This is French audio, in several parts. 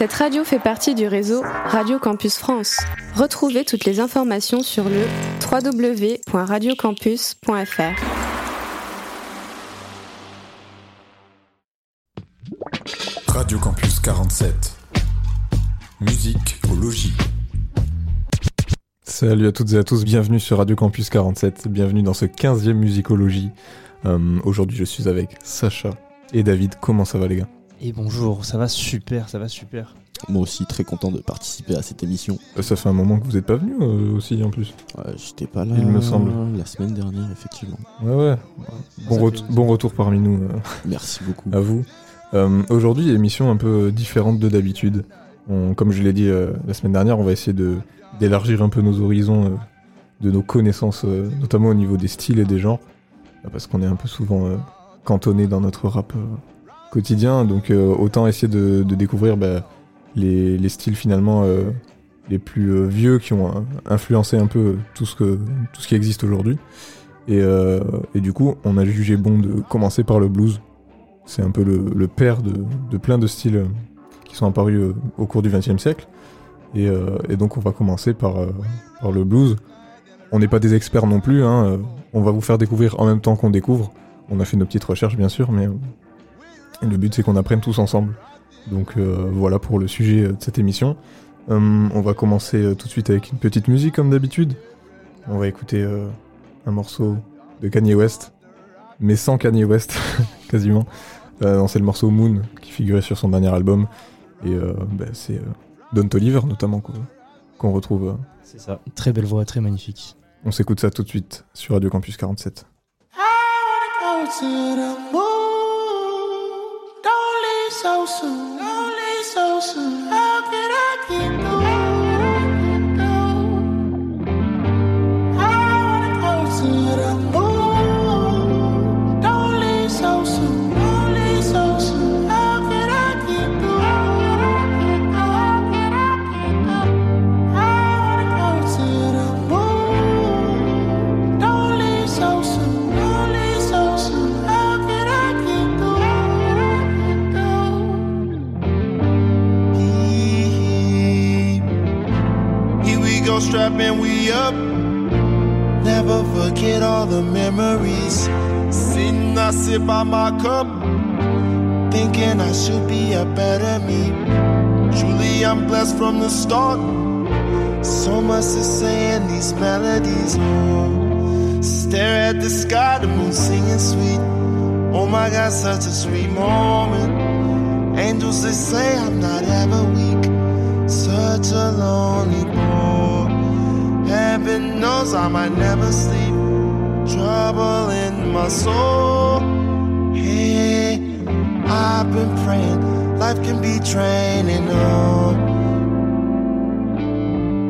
Cette radio fait partie du réseau Radio Campus France. Retrouvez toutes les informations sur le www.radiocampus.fr. Radio Campus 47. Musique au logis. Salut à toutes et à tous, bienvenue sur Radio Campus 47, bienvenue dans ce 15e Musicologie. Euh, Aujourd'hui je suis avec Sacha et David, comment ça va les gars? Et bonjour, ça va super, ça va super. Moi aussi très content de participer à cette émission. Euh, Ça fait un moment que vous n'êtes pas venu euh, aussi en plus. Ouais, J'étais pas là Il me semble. la semaine dernière effectivement. Ouais ouais, bon, fait- retour parmi nous euh, Merci beaucoup. à vous. Euh, Aujourd'hui émission un peu différente de d'habitude. Comme je l'ai dit euh, la semaine dernière, on va essayer d'élargir un peu nos horizons, euh, de nos connaissances, euh, notamment au niveau des styles et des genres, parce qu'on est un peu souvent euh, cantonné dans notre rap euh, quotidien, donc euh, autant essayer de, découvrir bah, les, les styles finalement euh, les plus euh, vieux qui ont influencé un peu tout ce, que, tout ce qui existe aujourd'hui. Et, du coup, on a jugé bon de commencer par le blues. C'est un peu le, père de, plein de styles qui sont apparus au cours du XXe siècle. Et, donc on va commencer par, le blues. On n'est pas des experts non plus, hein, on va vous faire découvrir en même temps qu'on découvre. On a fait nos petites recherches bien sûr, mais le but c'est qu'on apprenne tous ensemble. Donc euh, voilà pour le sujet euh, de cette émission. Hum, on va commencer euh, tout de suite avec une petite musique comme d'habitude. On va écouter euh, un morceau de Kanye West, mais sans Kanye West quasiment. Euh, c'est le morceau Moon qui figurait sur son dernier album. Et euh, bah, c'est euh, Don Toliver notamment qu'on retrouve. euh. C'est ça, très belle voix, très magnifique. On s'écoute ça tout de suite sur Radio Campus 47. Soon. Don't so soon. Go, strapping we up. Never forget all the memories. Sitting, I sit by my cup. Thinking I should be a better me. Truly, I'm blessed from the start. So much to say in these melodies. Oh, stare at the sky, the moon singing sweet. Oh my God, such a sweet moment. Angels, they say I'm not ever weak. Such a lonely boy. Knows I might never sleep. Trouble in my soul. Hey, I've been praying. Life can be training. Oh,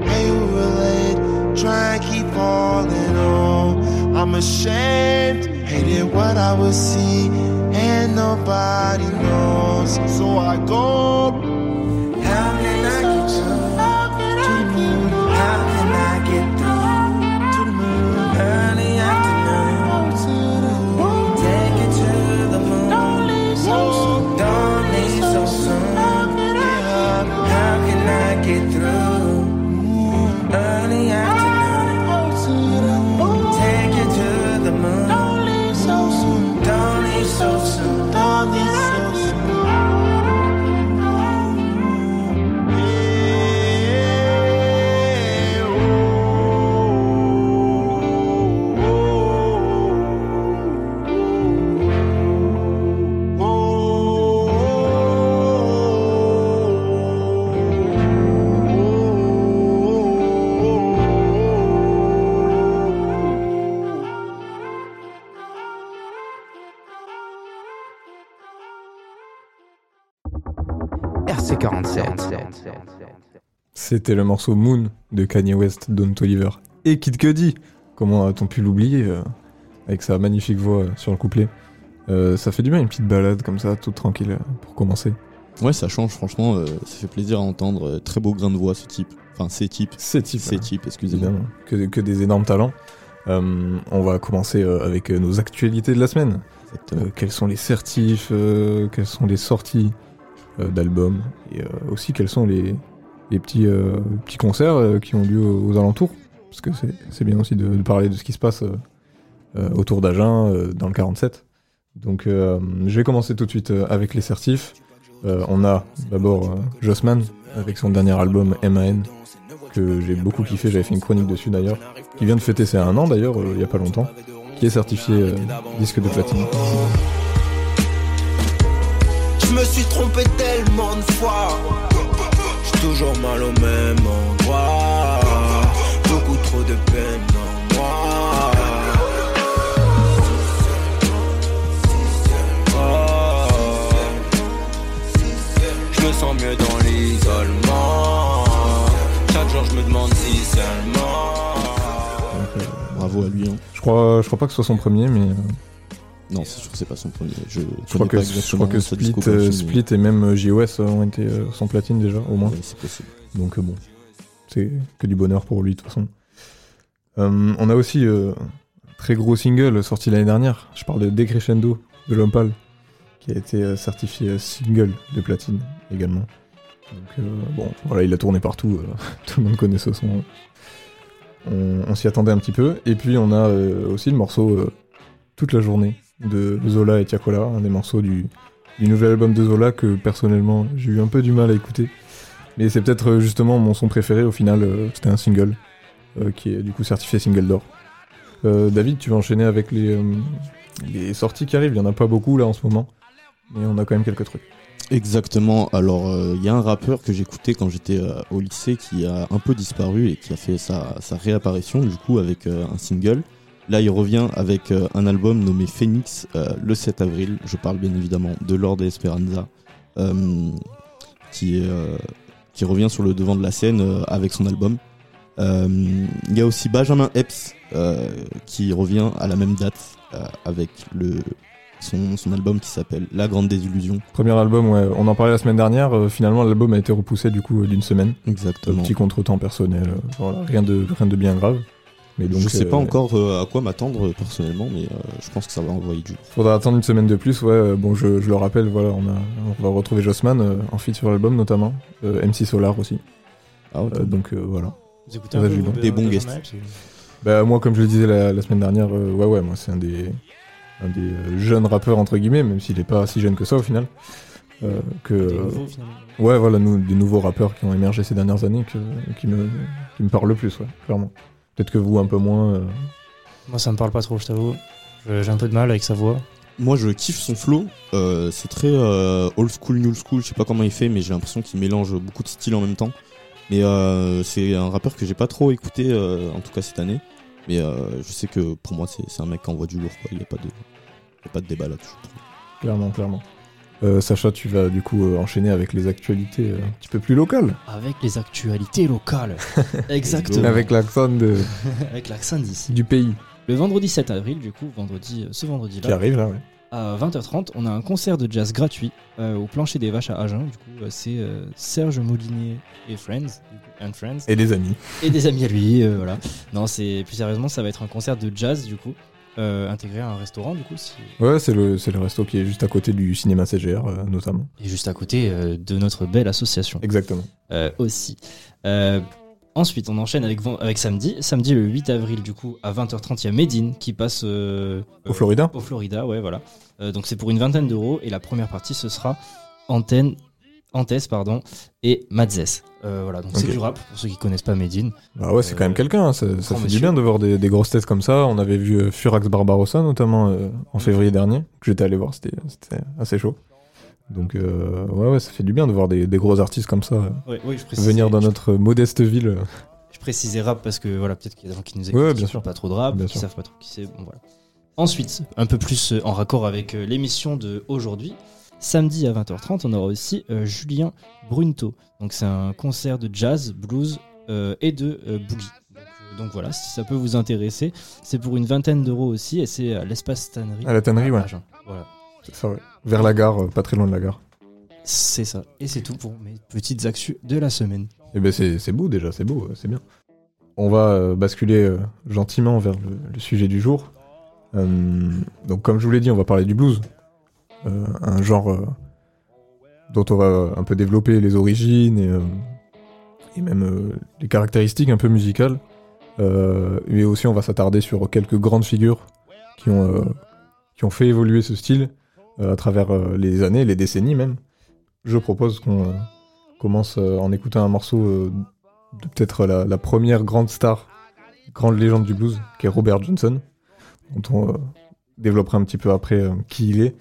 hey, relate? Try and keep falling on. I'm ashamed. Hated what I would see, and nobody knows. So I go. C'était le morceau Moon de Kanye West, Don Toliver et Kid Cudi. Comment a-t-on pu l'oublier euh, avec sa magnifique voix sur le couplet Euh, Ça fait du bien une petite balade comme ça, toute tranquille euh, pour commencer. Ouais, ça change franchement, euh, ça fait plaisir à entendre. très beau grain de voix ce type. Enfin, ces types. C'est type. Ces types, excusez-moi. que, que des énormes talents. On va commencer avec nos actualités de la semaine. Quels sont les certifs, quelles sont les sorties, d'albums et aussi quels sont les, les petits, euh, concerts euh, qui ont lieu aux, alentours. Parce que c'est- bien aussi de, parler de ce qui se passe euh, autour d'Agen, dans le 47. Donc je vais commencer tout de suite avec les certifs. On a d'abord Jossman avec son dernier album MAN que j'ai beaucoup kiffé, j'avais fait une chronique dessus d'ailleurs, qui vient de fêter ses un an d'ailleurs, il y a pas longtemps, qui est certifié disque de platine. Je me suis trompé tellement de fois. Toujours mal au même endroit. Beaucoup trop de peine en moi. Je me sens mieux dans l'isolement. Chaque jour je me demande si seulement. Bravo à lui. hein. je, crois, je crois pas que ce soit son premier, mais euh, Non, c'est sûr que c'est pas son premier. Je, je crois que, je crois que Split, euh, Split et même euh, JOS ont été euh, sans platine déjà, au moins. c'est possible. Donc euh, bon, c'est que du bonheur pour lui de toute façon. Euh, on a aussi euh, un très gros single sorti l'année dernière. Je parle de Decrescendo de Lompal, qui a été euh, certifié single de platine également. Donc euh, bon, voilà, il a tourné partout. euh, tout le monde connaît ce son. On, on s'y attendait un petit peu. Et puis on a euh, aussi le morceau euh, Toute la journée de Zola et Tiakola, un des morceaux du, du nouvel album de Zola que personnellement j'ai eu un peu du mal à écouter. Mais c'est peut-être euh, justement mon son préféré au final, euh, c'était un single euh, qui est du coup certifié single d'or. David, tu vas enchaîner avec les, les sorties qui arrivent, il y en a pas beaucoup là en ce moment, mais on a quand même quelques trucs. Exactement. Alors, il y a un rappeur que j'écoutais quand j'étais au lycée qui a un peu disparu et qui a fait sa, sa réapparition, du coup, avec un single. Là, il revient avec euh, un album nommé Phoenix euh, le 7 avril. Je parle bien évidemment de Lord Esperanza, euh, qui, revient sur le devant de la scène avec son album. Il y a aussi Benjamin Epps qui revient à la même date avec le, son, son album qui s'appelle La Grande Désillusion. Premier album, ouais, on en parlait la semaine dernière, euh, finalement l'album a été repoussé du coup d'une semaine. Exactement. Petit contretemps personnel, euh, voilà, rien de, rien de bien grave. Mais donc, je sais euh, pas encore euh, à quoi m'attendre euh, personnellement, mais euh, je pense que ça va envoyer du. Faudra attendre une semaine de plus, ouais. euh, Bon, je, je le rappelle, voilà, on, a, on va retrouver Jossman euh, en feat sur l'album notamment, euh, MC Solar aussi. Ah. Euh, donc euh, voilà. Vous écoutez un peu j'ai vous, bon. Des bons guests. Bah moi, comme je le disais la, la semaine dernière, euh, ouais, ouais, moi c'est un des, un des euh, jeunes rappeurs entre guillemets, même s'il est pas si jeune que ça au final. Euh, que Des euh, nouveaux, finalement. ouais, voilà, nous, des nouveaux rappeurs qui ont émergé ces dernières années que, qui me, qui me parlent le plus, ouais, clairement. Peut-être que vous un peu moins. euh, Moi, ça me parle pas trop, je t'avoue. Je- J'ai un peu de mal avec sa voix. Moi, je kiffe son flow. Euh, c'est très euh, old school, new school. Je sais pas comment il fait, mais j'ai l'impression qu'il mélange beaucoup de styles en même temps. Mais euh, c'est un rappeur que j'ai pas trop écouté, euh, en tout cas cette année. Mais euh, je sais que pour moi, c'est c'est un mec qui envoie du lourd. Quoi. Il y a pas de, il y a pas de débat là-dessus. clairement, clairement. Euh, Sacha, tu vas du coup euh, enchaîner avec les actualités euh, un petit peu plus locales. Avec les actualités locales. Exactement. Avec l'accent de- Avec l'accent d'ici. du pays Le vendredi 7 avril, du coup, vendredi, ce vendredi-là, qui arrive là, ouais. à 20h30, on a un concert de jazz gratuit euh, au plancher des vaches à Agen. Du coup, c'est euh, Serge Moulinier et Friends, du coup, and Friends, Et des amis. et des amis à lui. euh, voilà. Non, c'est plus sérieusement, ça va être un concert de jazz, du coup, euh, intégré à un restaurant, du coup, si- Ouais, c'est le, c'est le resto qui est juste à côté du cinéma CGR, euh, notamment. et juste à côté euh, de notre belle association. Exactement. aussi. Ensuite, on enchaîne avec, avec samedi. Samedi, le 8 avril, du coup, à 20h30, il y a Medine qui passe Au Florida Au Florida, ouais, voilà. Donc c'est pour une vingtaine d'euros et la première partie ce sera Antenne, Antes, pardon, et Madzes. Euh, voilà, donc c'est du rap pour ceux qui connaissent pas Medine. Bah ouais, c'est quand même Euh, quelqu'un, hein, ça, ça fait du bien de voir des, des grosses têtes comme ça. On avait vu euh, Furax Barbarossa notamment euh, en février dernier, que j'étais allé voir, c'était assez chaud. Donc ouais, ouais, ça fait du bien de voir des, des gros artistes comme ça Ouais, je venir dans notre modeste ville. Je précisais rap parce que voilà, peut-être qu'il y a des gens qui nous écoutent Ouais, bien sûr. pas trop de rap, Bien qui sûr. savent pas trop qui c'est. Bon voilà. Ensuite, un peu plus en raccord avec l'émission de aujourd'hui, samedi à 20h30, on aura aussi euh, Julien Brunto. Donc c'est un concert de jazz, blues euh, et de euh, boogie. Donc, donc voilà, si ça peut vous intéresser, c'est pour une vingtaine d'euros aussi et c'est à l'espace tannerie. À la tannerie, ouais. Voilà, C'est ça, ouais. Vers la gare, pas très loin de la gare. c'est ça. Et c'est tout pour mes petites actus de la semaine. Et ben c'est beau déjà, c'est beau, c'est bien. On va basculer gentiment vers le, le sujet du jour. Donc comme je vous l'ai dit, on va parler du blues. Euh, un genre euh, dont on va un peu développer les origines et, euh, même les caractéristiques un peu musicales. Mais aussi, on va s'attarder sur quelques grandes figures qui ont, qui ont fait évoluer ce style à travers les années, les décennies même. Je propose qu'on commence en écoutant un morceau de peut-être la, première grande star, grande légende du blues, qui est Robert Johnson, dont on développera un petit peu après qui il est.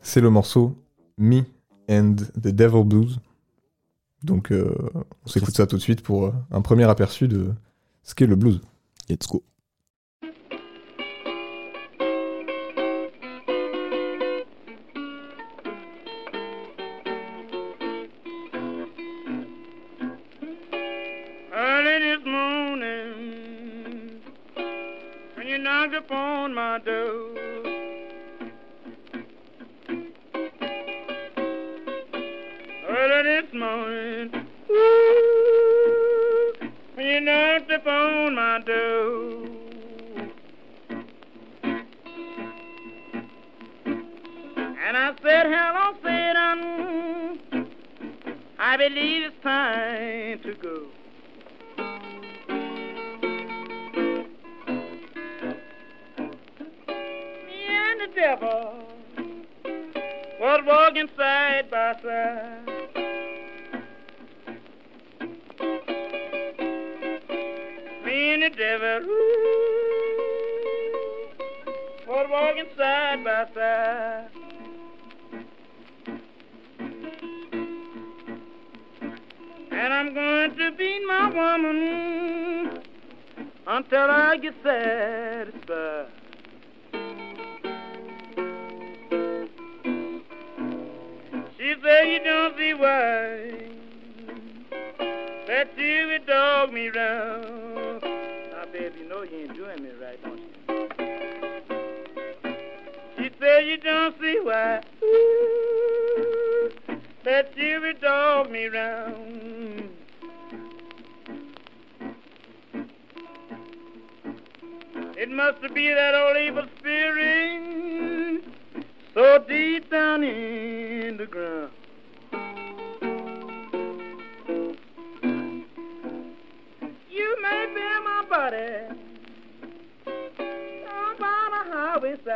C'est le morceau Me and the Devil Blues. Donc euh, on s'écoute ça tout de suite pour euh, un premier aperçu de ce qu'est le blues. Let's go. Me round. Now, baby, you know you ain't doing me right, don't you? She said you don't see why ooh, that you would dog me round. It must be that old evil spirit so deep down in the ground.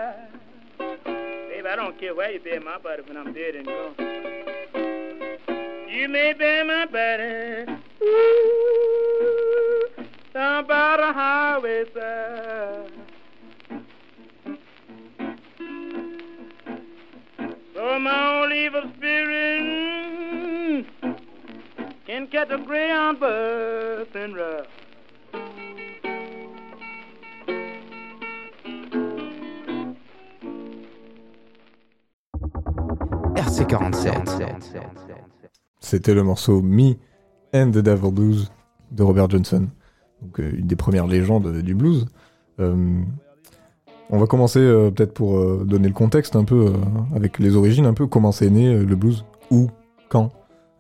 Highway. Baby, I don't care where you be my buddy when I'm dead and gone. You may be my buddy ooh, down by the highway side. So my old evil spirit can catch a greyhound bus and ride. RC47. C'était le morceau Me and the Devil Blues de Robert Johnson, donc euh, une des premières légendes euh, du blues. Euh, on va commencer euh, peut-être pour euh, donner le contexte un peu euh, avec les origines, un peu comment c'est né euh, le blues, où, quand.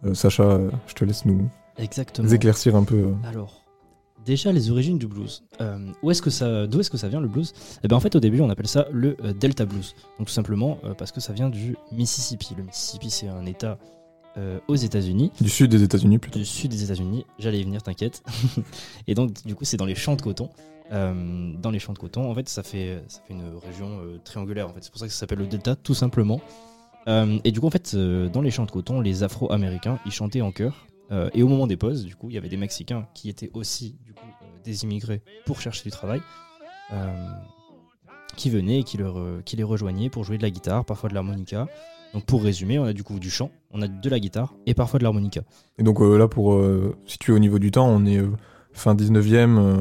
Euh, Sacha, euh, je te laisse nous Exactement. éclaircir un peu. euh. Alors, déjà les origines du blues. Euh, où est-ce que ça, d'où est-ce que ça vient le blues? Eh ben en fait au début on appelle ça le euh, Delta blues. Donc tout simplement euh, parce que ça vient du Mississippi. Le Mississippi c'est un État aux États-Unis, Du sud des États-Unis plutôt. du sud des États-Unis. J'allais y venir, t'inquiète. Et donc du coup c'est dans les champs de coton. Dans les champs de coton, en fait ça fait ça fait une région triangulaire. En fait c'est pour ça que ça s'appelle le Delta tout simplement. Et du coup en fait dans les champs de coton les Afro-Américains ils chantaient en chœur. Euh, et au moment des pauses, du coup, il y avait des Mexicains qui étaient aussi du coup, euh, des immigrés pour chercher du travail, euh, qui venaient et qui, leur, qui les rejoignaient pour jouer de la guitare, parfois de l'harmonica. Donc pour résumer, on a du coup du chant, on a de la guitare et parfois de l'harmonica. Et donc là, pour situer au niveau du temps, on est fin 19e, euh,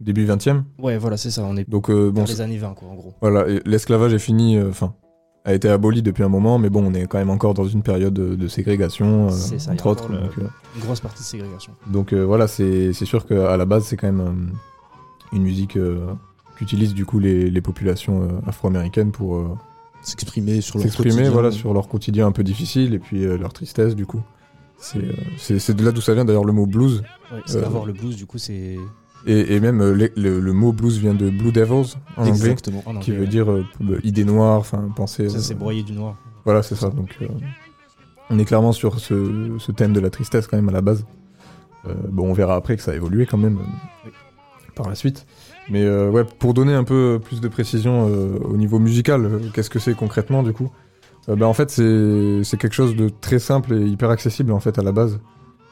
début 20e. Ouais, voilà, c'est ça, on est Donc dans bon, les années 20, quoi, en gros. Voilà, l'esclavage est fini, enfin, a été aboli depuis un moment, mais bon, on est quand même encore dans une période de, de ségrégation, euh, ça, entre autres. encore le- Donc, euh, Une grosse partie de ségrégation. donc, euh, voilà, c'est c'est sûr qu'à la base, c'est quand même euh, une musique euh, qu'utilisent du coup les, les populations euh, afro-américaines pour euh, S'exprimer sur leur s'exprimer quotidien. voilà, sur leur quotidien un peu difficile et puis euh, leur tristesse, du coup. C'est euh, de là d'où ça vient d'ailleurs le mot blues. Ouais, c'est Euh, d'avoir le blues, du coup, c'est Et, et même euh, le, le- le mot blues vient de Blue Devils en anglais, Exactement. en anglais. qui veut dire euh, idée noire, enfin pensée. Ça, euh, c'est broyer du noir. Voilà, c'est ça. Donc, on est clairement sur ce, ce thème de la tristesse quand même à la base. Euh, bon, on verra après que ça a évolué quand même euh, par la suite. Mais euh, ouais, pour donner un peu plus de précision au niveau musical, qu'est-ce que c'est concrètement du coup ben, En fait, c'est quelque chose de très simple et hyper accessible en fait à la base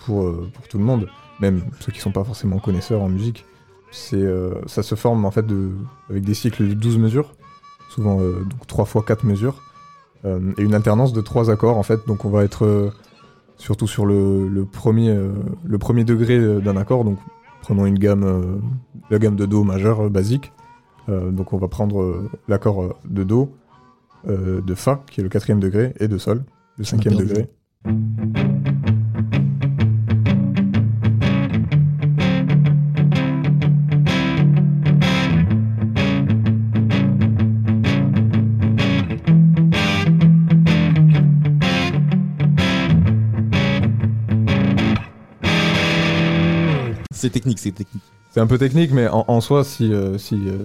pour, pour tout le monde, même ceux qui sont pas forcément connaisseurs en musique. C'est euh, ça se forme en fait de, avec des cycles de 12 mesures, souvent euh, donc 3 fois 4 mesures, euh, et une alternance de 3 accords en fait. Donc on va être euh, surtout sur le, le premier, euh, le premier degré euh, d'un accord. Donc prenons une gamme, euh, la gamme de Do majeur euh, basique. Euh, donc on va prendre euh, l'accord euh, de Do, euh, de Fa qui est le quatrième degré, et de Sol, le cinquième degré. C'est technique, c'est technique. C'est un peu technique, mais en, en soi, si, euh, si, euh,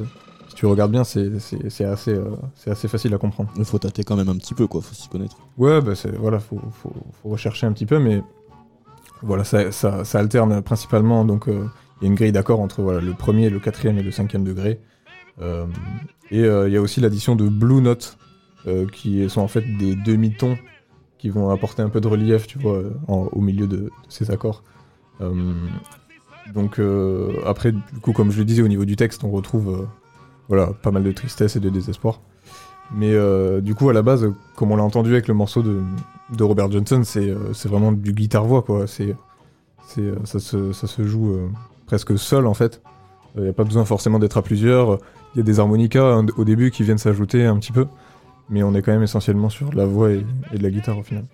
si tu regardes bien, c'est c'est- c'est assez, euh, c'est assez facile à comprendre. Il faut tâter quand même un petit peu, quoi. Faut s'y connaître. Ouais, bah c'est voilà, faut, faut, faut rechercher un petit peu, mais voilà, ça, ça, ça alterne principalement. Donc, euh, il y a une grille d'accord entre voilà le premier, le quatrième et le cinquième degré. Et il y a aussi l'addition de blue notes, qui sont en fait des demi-tons qui vont apporter un peu de relief, tu vois, en- au milieu de, de ces accords. Euh, donc euh, après, du coup, comme je le disais, au niveau du texte, on retrouve euh, voilà pas mal de tristesse et de désespoir. Mais euh, du coup, à la base, comme on l'a entendu avec le morceau de, Robert Johnson, c'est vraiment du guitare-voix, quoi. Ça, se, joue presque seul, en fait. Il n'y a pas besoin forcément d'être à plusieurs. Il y a des harmonicas hein, au début qui viennent s'ajouter un petit peu. Mais on est quand même essentiellement sur la voix et de la guitare au final.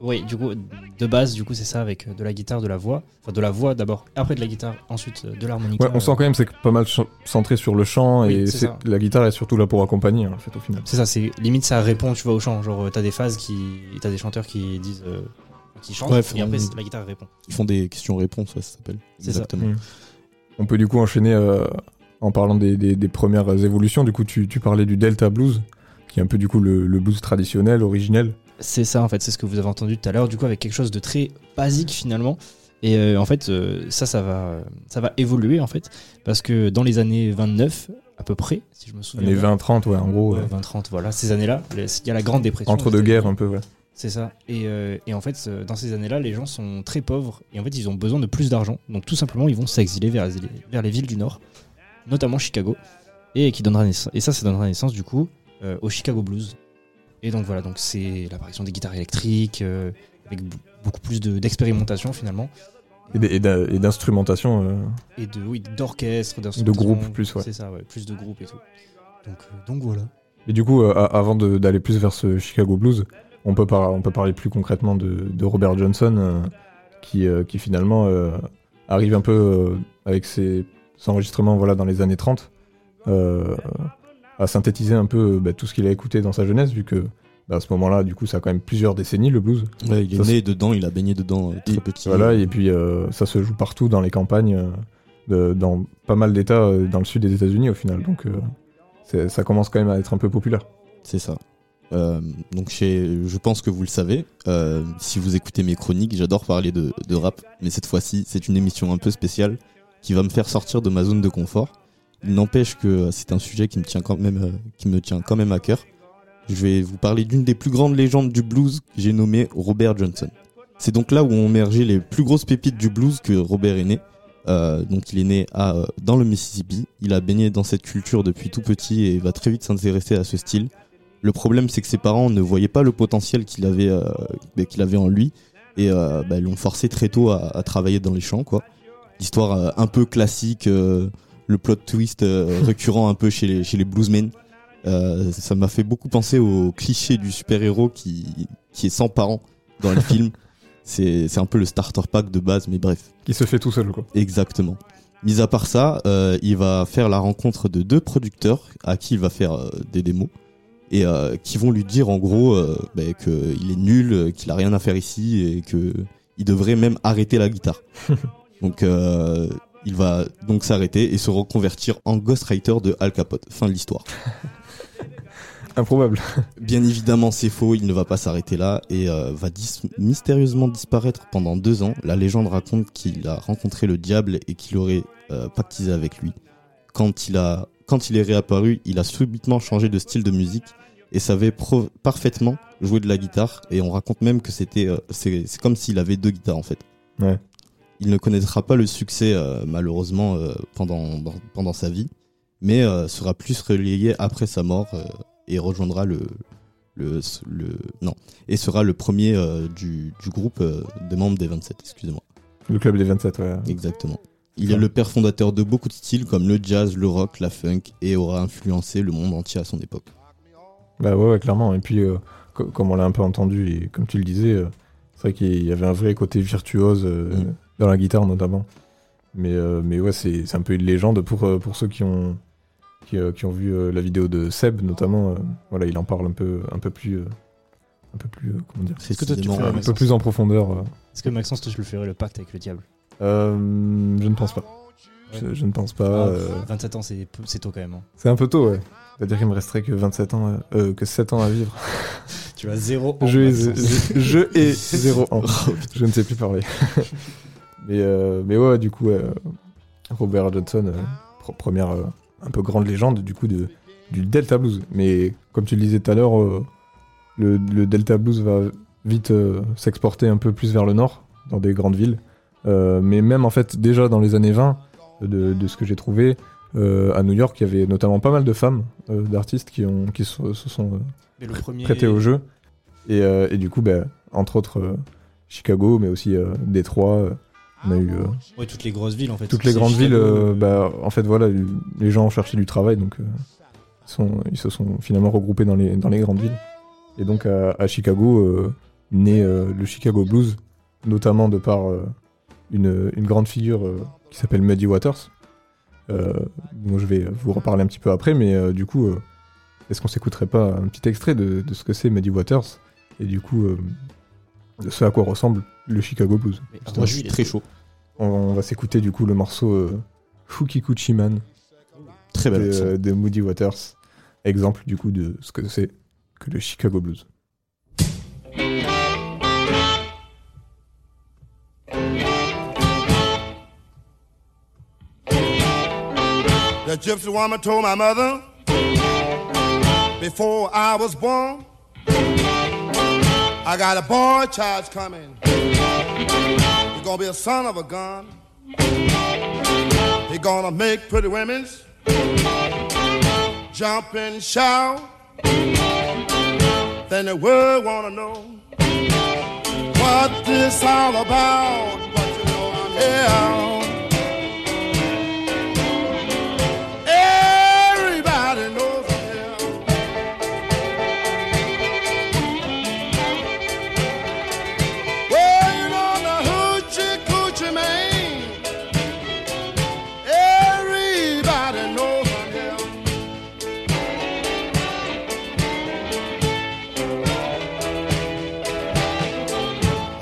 Oui, du coup, de base, du coup, c'est ça avec euh, de la guitare, de la voix. Enfin, de la voix d'abord, après de la guitare, ensuite euh, de l'harmonica. Ouais, on sent quand même que c'est pas mal centré sur le chant Oui, et c'est c'est- ça. la guitare est surtout là pour accompagner, en fait, au final. C'est ça, c'est limite ça répond, tu vois, au chant. Genre, euh, t'as des phases qui. T'as des chanteurs qui disent. euh, qui chantent, Ouais, et après, c'est- la guitare répond. Ils font des questions-réponses, ouais, ça s'appelle. C'est ça. Exactement. Mm. On peut du coup enchaîner euh, en parlant des, des- des premières évolutions. Du coup, tu, tu parlais du Delta Blues, qui est un peu du coup le, le blues traditionnel, originel. C'est ça, en fait, c'est ce que vous avez entendu tout à l'heure, du coup, avec quelque chose de très basique finalement. Et euh, en fait, euh, ça, ça va, ça va évoluer en fait, parce que dans les années 29, à peu près, si je me souviens Les bien, 20-30, ouais, en gros. ouais, euh, 20-30, voilà, ces années-là, il y a la Grande Dépression. entre deux guerres, un peu, ouais. C'est ça. Et, euh, et en fait, dans ces années-là, les gens sont très pauvres et en fait, ils ont besoin de plus d'argent. Donc, tout simplement, ils vont s'exiler vers, les- vers les villes du Nord, notamment Chicago, et qui donnera naissance. Et ça, ça donnera naissance du coup euh, au Chicago Blues. Et donc voilà, donc c'est l'apparition des guitares électriques euh, avec beaucoup plus de- d'expérimentation finalement Et d'instrumentation. euh, et de oui d'orchestre, De groupes plus, ouais. C'est ça, ouais, plus de groupes et tout. Donc, euh, donc voilà. Et du coup, avant d'aller plus vers ce Chicago Blues, on peut, par- on peut parler plus concrètement de, de Robert Johnson, qui, qui finalement arrive un peu avec ses, ses enregistrements voilà, dans les années 30, euh, à synthétiser un peu bah, tout ce qu'il a écouté dans sa jeunesse, vu que bah, à ce moment-là, du coup, ça a quand même plusieurs décennies, le blues. Ouais, il est Ça, né dedans, il a baigné dedans euh, très petit. Voilà, et puis euh, ça se joue partout dans les campagnes, euh, de- dans pas mal d'États dans le sud des États-Unis au final. Donc ça commence quand même à être un peu populaire. C'est ça. Euh, donc chez- je pense que vous le savez, euh, si vous écoutez mes chroniques, j'adore parler de, de rap, mais cette fois-ci c'est une émission un peu spéciale qui va me faire sortir de ma zone de confort. N'empêche que c'est un sujet qui me tient quand même, euh, qui me tient quand même à cœur. Je vais vous parler d'une des plus grandes légendes du blues, que j'ai nommé Robert Johnson. C'est donc là où ont émergé les plus grosses pépites du blues que Robert est né. Euh, donc il est né à, euh, dans le Mississippi. Il a baigné dans cette culture depuis tout petit et va très vite s'intéresser à ce style. Le problème, c'est que ses parents ne voyaient pas le potentiel qu'il avait, euh, qu'il avait en lui et euh, bah, l'ont forcé très tôt à, travailler dans les champs. quoi. L'histoire euh, un peu classique, euh, le plot twist euh, récurrent un peu chez les, chez les bluesmen. Euh, ça m'a fait beaucoup penser au cliché du super-héros qui, qui est sans parents dans le film. C'est un peu le starter pack de base, mais bref. Qui se fait tout seul, quoi. Exactement. Mis à part ça, euh, il va faire la rencontre de deux producteurs à qui il va faire euh, des démos et euh, qui vont lui dire en gros euh, bah, qu'il est nul, qu'il a rien à faire ici et que il devrait même arrêter la guitare. donc euh, il va donc s'arrêter et se reconvertir en ghostwriter de Al Capote. Fin de l'histoire. Improbable. Bien évidemment, c'est faux, il ne va pas s'arrêter là et euh, va dis- mystérieusement disparaître pendant deux ans. La légende raconte qu'il a rencontré le diable et qu'il aurait euh, pactisé avec lui. Quand il, a, quand il est réapparu, il a subitement changé de style de musique et savait parfaitement jouer de la guitare. Et on raconte même que c'était, euh, c'est comme s'il avait deux guitares en fait. Ouais. Il ne connaîtra pas le succès euh, malheureusement euh, pendant, dans- pendant sa vie, mais euh, sera plus relayé après sa mort et rejoindra le, le, le non et sera le premier du, du groupe euh, de membres des 27 excusez-moi Le club des 27, ouais. exactement il est le père fondateur de beaucoup de styles comme le jazz le rock la funk et aura influencé le monde entier à son époque Bah ouais, ouais, clairement. Et puis, co- comme on l'a un peu entendu, et comme tu le disais, c'est vrai qu'il y avait un vrai côté virtuose Mm. Dans la guitare notamment. Mais, euh, mais ouais, c'est un peu une légende pour, euh, pour ceux qui ont, qui, euh, qui ont vu la vidéo de Seb notamment. voilà, il en parle un peu, un peu plus, un peu plus, comment dire, que toi, tu un peu plus en profondeur. Est-ce que Maxence, toi, tu le ferais le pacte avec le diable? Je ne pense pas. Je, je ne pense pas. Ah, euh, 27 ans, c'est tôt quand même. hein. c'est un peu tôt, ouais. C'est-à-dire qu'il me resterait que 27 ans, euh, que 7 ans à vivre. Tu as zéro. Je ai, je, je ai zéro ans. je ne sais plus parler. mais, euh, mais ouais, du coup, euh, Robert Johnson, euh, pr- première un peu grande légende du coup de, du Delta Blues. Mais comme tu le disais tout à l'heure, le, le Delta Blues va vite s'exporter un peu plus vers le nord, dans des grandes villes. Mais même en fait, déjà dans les années 20, de, de ce que j'ai trouvé, euh, à New York, il y avait notamment pas mal de femmes, euh, d'artistes qui, ont, qui se, se sont euh, Mais le premier. prêté au jeu. Et, et du coup, bah, entre autres, Chicago, mais aussi Détroit. On a eu euh, Ouais, toutes les grosses villes en fait. toutes les grandes villes. Euh, bah, en fait, voilà, les gens ont cherché du travail, donc euh, ils, sont, ils se sont finalement regroupés dans les, dans les grandes villes. Et donc à, à Chicago, naît le Chicago Blues, notamment de par une, une grande figure qui s'appelle Muddy Waters. Euh, dont je vais vous reparler un petit peu après, mais euh, du coup, euh, est-ce qu'on s'écouterait pas un petit extrait de, de ce que c'est Muddy Waters? Et du coup euh, de ce à quoi ressemble le Chicago Blues. Mais moi je suis très chaud. On, on va s'écouter du coup le morceau euh, Fukikuchi Man très bel de, euh, de Moody Waters, exemple du coup de ce que c'est que le Chicago Blues. The gypsy woman told my mother before I was born, I got a boy child coming. He's gonna be a son of a gun. He's gonna make pretty women's jump and shout. Then the world wanna know what this all about. But you know I'm here.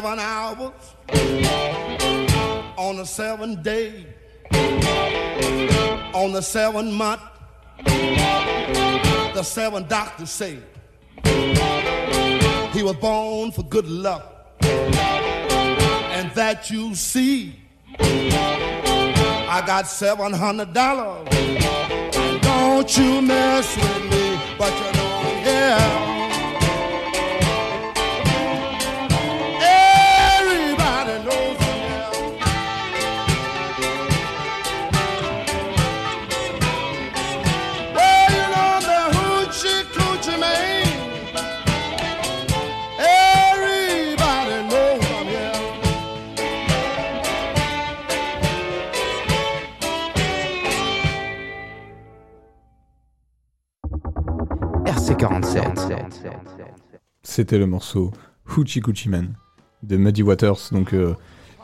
seven hours, on the seven day, on the seven month, the seven doctors say he was born for good luck. And that you see, I got seven hundred dollars. Don't you mess with me, but you know I'm C'était le morceau Hoochie Coochie Man de Muddy Waters, donc euh,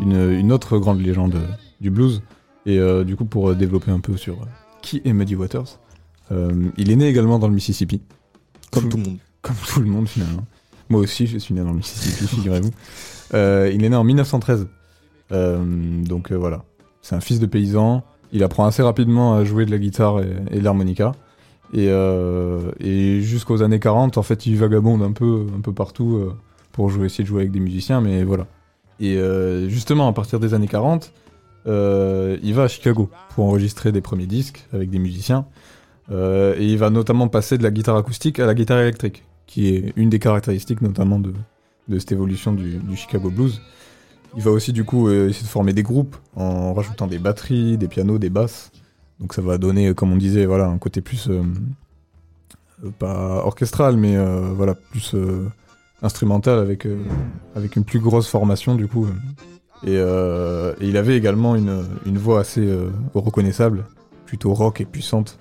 une, une autre grande légende du blues. Et euh, du coup, pour euh, développer un peu sur qui est Muddy Waters, il est né également dans le Mississippi, Comme tout le monde. comme tout le monde finalement. Moi aussi, je suis né dans le Mississippi, figurez-vous. Il est né en 1913. Euh, donc voilà, c'est un fils de paysan. Il apprend assez rapidement à jouer de la guitare et, et de l'harmonica. Et, euh, et jusqu'aux années 40, en fait, il vagabonde un peu, un peu partout euh, pour jouer, essayer de jouer avec des musiciens, mais voilà. Et euh, justement, à partir des années 40, euh, il va à Chicago pour enregistrer des premiers disques avec des musiciens. Et il va notamment passer de la guitare acoustique à la guitare électrique, qui est une des caractéristiques notamment de, cette évolution du, du Chicago Blues. Il va aussi du coup essayer de former des groupes en rajoutant des batteries, des pianos, des basses. Donc ça va donner, comme on disait, voilà, un côté plus euh, pas orchestral, mais euh, voilà plus euh, instrumental avec avec une plus grosse formation du coup. Et, il avait également une, une voix assez reconnaissable, plutôt rock et puissante,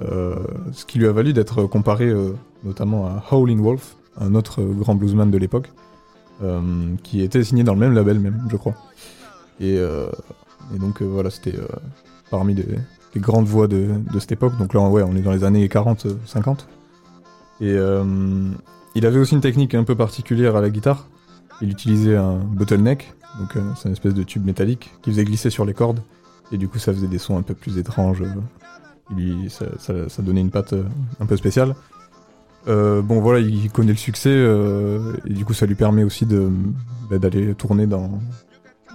ce qui lui a valu d'être comparé notamment à Howlin' Wolf, un autre grand bluesman de l'époque, qui était signé dans le même label même, je crois. Et, et donc voilà, c'était parmi les, grandes voix de, de cette époque. Donc là, ouais, on est dans les années 40-50. Et euh, il avait aussi une technique un peu particulière à la guitare. Il utilisait un bottleneck, donc euh, c'est une espèce de tube métallique qui faisait glisser sur les cordes. Et du coup, ça faisait des sons un peu plus étranges. euh, lui- ça, ça- donnait une patte euh, un peu spéciale. Euh, bon, voilà, il connaît le succès euh, et du coup, ça lui permet aussi bah, d'aller tourner dans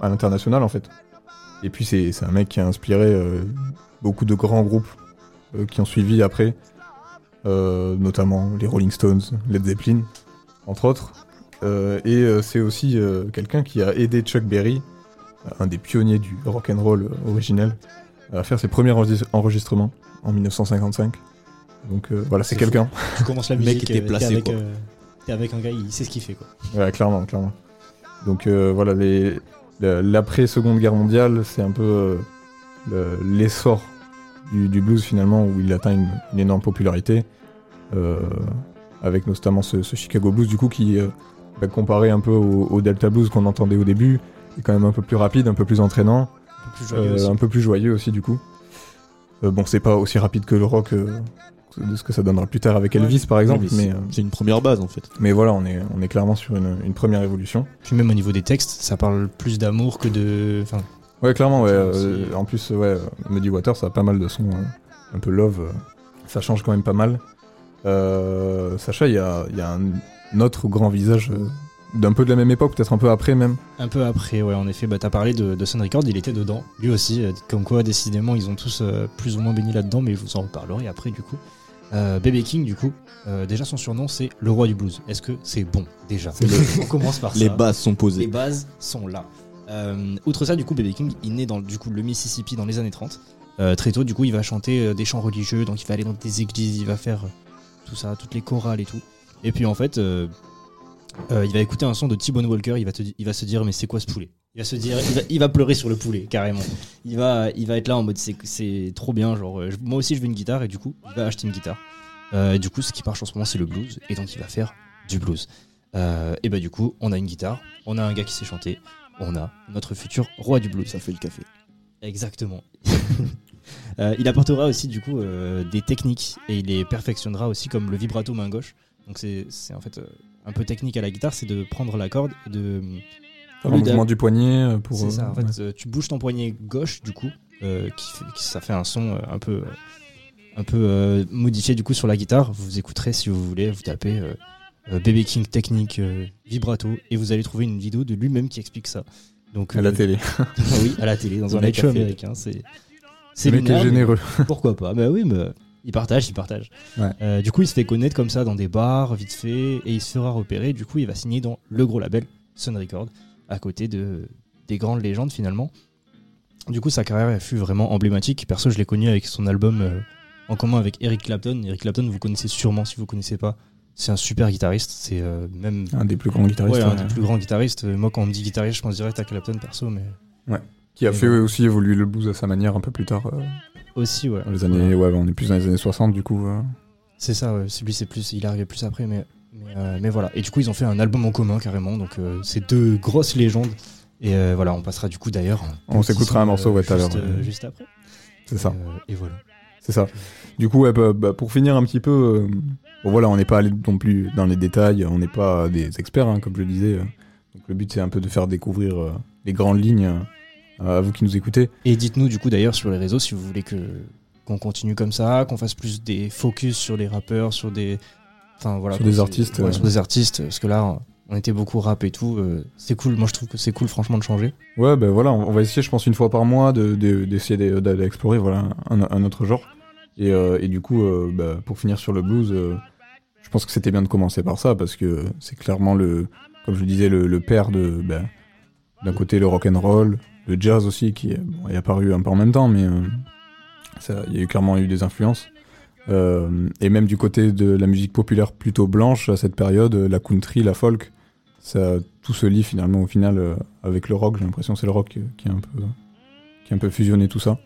à l'international en fait. Et puis c'est un mec qui a inspiré euh, beaucoup de grands groupes euh, qui ont suivi après, euh, notamment les Rolling Stones, Led Zeppelin, entre autres. Euh, et euh, c'est aussi euh, quelqu'un qui a aidé Chuck Berry, un des pionniers du rock and roll originel, à faire ses premiers enregis- enregistrements en 1955. Donc euh, voilà, c'est quelqu'un. Tu commences la Le mec musique, était placé, t'es avec, quoi. euh, t'es avec un gars, il sait ce qu'il fait quoi. Ouais, clairement, clairement. Donc euh, voilà, les, le- l'après-seconde guerre mondiale, c'est un peu euh, le- l'essor du, du blues finalement, où il atteint une, une énorme popularité, euh, avec notamment ce, ce Chicago Blues du coup qui, euh, bah, comparé un peu au, au Delta Blues qu'on entendait au début, est quand même un peu plus rapide, un peu plus entraînant, Un peu plus joyeux aussi. un peu plus joyeux aussi du coup. Bon, c'est pas aussi rapide que le rock, de ce que ça donnera plus tard avec Elvis par exemple, mais mais, c'est- euh, une première base en fait. mais voilà, on est, on est clairement sur une, une première évolution. Puis même au niveau des textes, ça parle plus d'amour que de. Enfin, Ouais, clairement, ouais. Euh, en plus, ouais, euh, Muddy Waters, ça a pas mal de sons euh, un peu love. euh, ça change quand même pas mal. Euh, Sacha, il y a, il y a un, autre grand visage euh, d'un peu de la même époque, peut-être un peu après même. un peu après, ouais, en effet, bah, t'as parlé de, de Sun Record, il était dedans, lui aussi, euh, comme quoi, décidément, ils ont tous euh, plus ou moins baigné là-dedans, mais je vous en reparlerai après, du coup. Euh, Bébé King, du coup, euh, déjà son surnom, c'est le roi du blues. Est-ce que c'est bon, déjà On commence par Les ça. bases sont Les posées. bases sont là. Euh, outre ça, du coup, Baby King, il naît dans du coup, le Mississippi dans les années 30. Euh, très tôt, du coup, il va chanter des chants religieux, donc il va aller dans des églises, il va faire tout ça, toutes les chorales et tout. Et puis en fait, il va écouter un son de T-Bone Walker, il va, te il va se dire, mais c'est quoi ce poulet? Il va se dire, il va, il va pleurer sur le poulet, carrément. Il va, il va être là en mode, c'est c'est trop bien, genre, euh, je- moi aussi je veux une guitare, et du coup, il va acheter une guitare. Euh, du coup, ce qui marche en ce moment, c'est le blues, et donc il va faire du blues. Euh, et bah du coup, on a une guitare, on a un gars qui sait chanter, on a notre futur roi du blues. Ça fait le café. Exactement. Euh, il apportera aussi du coup des techniques et il les perfectionnera aussi comme le vibrato main gauche. Donc c'est en fait un peu technique à la guitare, c'est de prendre la corde et de Au le mouvement du poignet euh, pour. c'est euh, ça. En ouais. fait, euh, tu bouges ton poignet gauche du coup, qui, fait, qui- ça fait un son un peu, un peu euh, modifié du coup sur la guitare. Vous écouterez si vous voulez. Vous tapez euh, euh, Baby King technique vibrato et vous allez trouver une vidéo de lui-même qui explique ça. Donc à la télé. oui, à la télé dans un live show américain. C'est c'est mais généreux. Pourquoi pas? Bah oui, mais il partage, il partage. Ouais. Du coup, il se fait connaître comme ça dans des bars, vite fait, et il se fera repérer. Du coup, il va signer dans le gros label Sun Record, à côté de des grandes légendes finalement. Du coup, sa carrière elle fut vraiment emblématique. Perso, je l'ai connu avec son album euh, en commun avec Eric Clapton. Eric Clapton, vous connaissez sûrement si vous connaissez pas. C'est un super guitariste. C'est euh, même Un des plus grands guitaristes. ouais, un ouais. des plus grands guitaristes. Euh, Moi, quand on me dit guitariste, je pense direct à Clapton perso, mais Qui a Et fait aussi évoluer le blues à sa manière un peu plus tard. euh, aussi, ouais. dans les années, ouais, on est plus dans les années 60 du coup. C'est ça, ouais. c'est lui, c'est plus, il est arrivé plus après, mais, mais, euh, mais voilà. Et du coup, ils ont fait un album en commun carrément, donc euh, c'est deux grosses légendes. Et euh, voilà, on passera du coup d'ailleurs. On s'écoutera un morceau, ouais, tout à l'heure, euh, juste après. C'est ça. Et, euh, voilà. C'est ça. Du coup, ouais, bah, bah, pour finir un petit peu, euh, bon voilà, on n'est pas allé non plus dans les détails, on n'est pas des experts, hein, comme je le disais. euh. Donc le but c'est un peu de faire découvrir euh, les grandes lignes euh, à vous qui nous écoutez. Et dites-nous du coup d'ailleurs sur les réseaux si vous voulez que qu'on continue comme ça, qu'on fasse plus des focus sur les rappeurs, sur des, enfin voilà, Sur quoi, des c'est- artistes, ouais, euh. sur des artistes, parce que là on était beaucoup rap et tout. euh, c'est cool. Moi je trouve que c'est cool franchement de changer. Ouais, ben voilà, on on va essayer, je pense, une fois par mois de- de- d'essayer de- de- d'explorer voilà, un, un autre genre. Et, euh, et du coup, euh, bah, pour finir sur le blues, je pense que c'était bien de commencer par ça parce que c'est clairement le, comme je le disais, le, le père de, bah, d'un côté le rock and roll, le jazz aussi qui est, bon, est apparu un peu en même temps, mais ça, il y a eu clairement eu des influences. Euh, et même du côté de la musique populaire plutôt blanche à cette période, euh, la country, la folk, ça tout se lie finalement au final euh, avec le rock. J'ai l'impression que c'est le rock qui a un peu qui a un peu fusionné tout ça.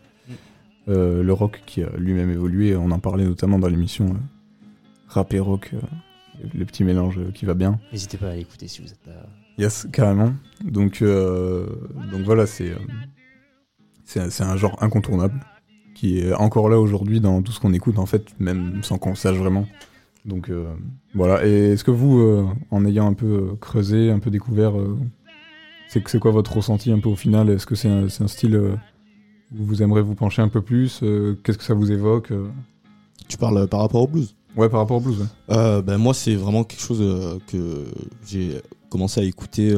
Euh, le rock qui a lui-même évolué, on en parlait notamment dans l'émission euh, rap et rock, euh, le, petit mélange qui va bien. N'hésitez pas à l'écouter si vous êtes là. Yes, carrément. Donc, donc voilà, c'est c'est un genre incontournable qui est encore là aujourd'hui dans tout ce qu'on écoute en fait, même sans qu'on sache vraiment. Donc euh, voilà. Et est-ce que vous, euh, en ayant un peu euh, creusé, un peu découvert, euh, c'est c'est quoi votre ressenti un peu au final? Est-ce que c'est un, style où vous aimeriez vous pencher un peu plus Qu'est-ce que ça vous évoque Tu parles par rapport au blues? Ouais, par rapport au blues. ouais. Ben moi, c'est vraiment quelque chose que j'ai commencé à écouter